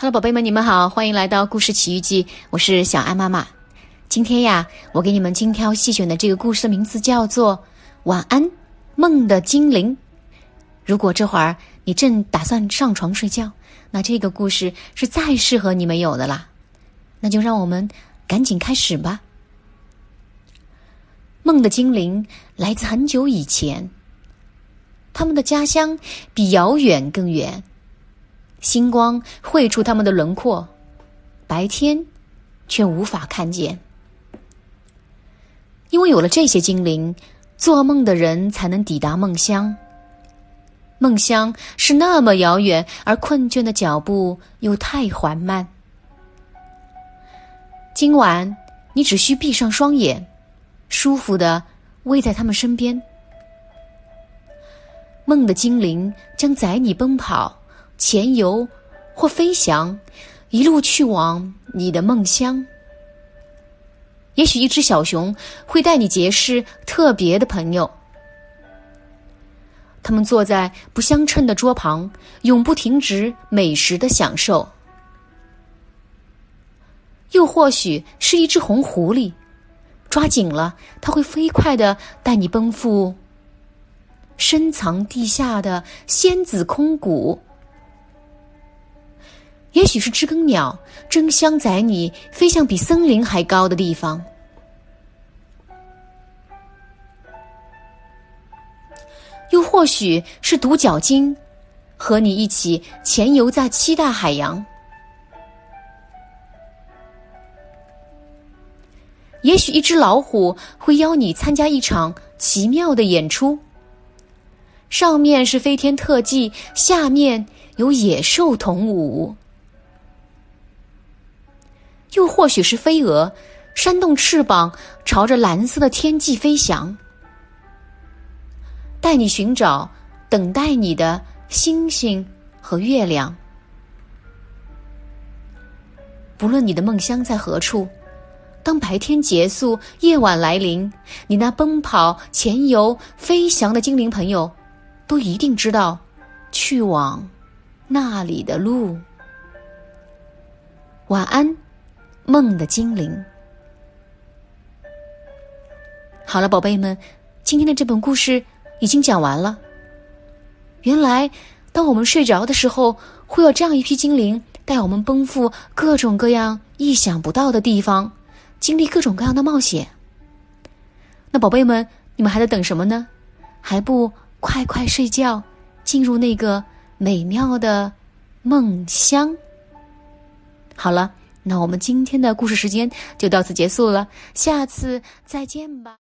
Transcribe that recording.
Hello，宝贝们，你们好，欢迎来到故事奇遇记，我是小安妈妈。今天呀，我给你们精挑细选的这个故事的名字叫做《晚安，梦的精灵》。如果这会儿你正打算上床睡觉，那这个故事是再适合你们有的啦。那就让我们赶紧开始吧。梦的精灵来自很久以前，他们的家乡比遥远更远。星光绘出他们的轮廓，白天却无法看见。因为有了这些精灵，做梦的人才能抵达梦乡。梦乡是那么遥远，而困倦的脚步又太缓慢。今晚你只需闭上双眼，舒服的偎在他们身边。梦的精灵将载你奔跑。潜游或飞翔，一路去往你的梦乡。也许一只小熊会带你结识特别的朋友，他们坐在不相称的桌旁，永不停止美食的享受。又或许是一只红狐狸，抓紧了，它会飞快的带你奔赴深藏地下的仙子空谷。也许是知更鸟争相载你飞向比森林还高的地方，又或许是独角鲸和你一起潜游在七大海洋。也许一只老虎会邀你参加一场奇妙的演出，上面是飞天特技，下面有野兽同舞。又或许是飞蛾，扇动翅膀，朝着蓝色的天际飞翔，带你寻找等待你的星星和月亮。不论你的梦乡在何处，当白天结束，夜晚来临，你那奔跑、潜游、飞翔的精灵朋友，都一定知道去往那里的路。晚安。梦的精灵。好了，宝贝们，今天的这本故事已经讲完了。原来，当我们睡着的时候，会有这样一批精灵带我们奔赴各种各样意想不到的地方，经历各种各样的冒险。那宝贝们，你们还在等什么呢？还不快快睡觉，进入那个美妙的梦乡？好了。那我们今天的故事时间就到此结束了，下次再见吧。